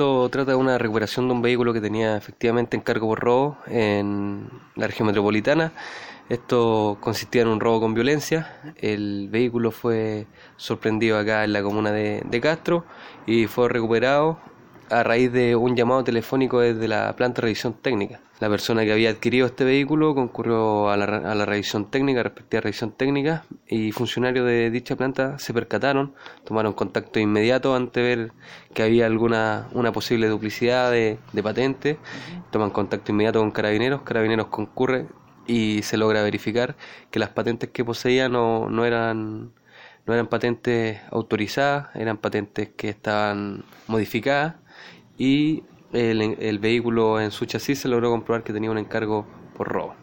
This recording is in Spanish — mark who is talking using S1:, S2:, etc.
S1: esto trata de una recuperación de un vehículo que tenía efectivamente encargo por robo en la región metropolitana. Esto consistía en un robo con violencia. El vehículo fue sorprendido acá en la comuna de, de Castro y fue recuperado a raíz de un llamado telefónico desde la planta de revisión técnica. La persona que había adquirido este vehículo concurrió a la, a la revisión técnica, respectiva revisión técnica, y funcionarios de dicha planta se percataron, tomaron contacto inmediato ante ver que había alguna una posible duplicidad de, de patente, toman contacto inmediato con carabineros, carabineros concurre y se logra verificar que las patentes que poseía no, no eran no eran patentes autorizadas, eran patentes que estaban modificadas y el, el vehículo en su chasis se logró comprobar que tenía un encargo por robo.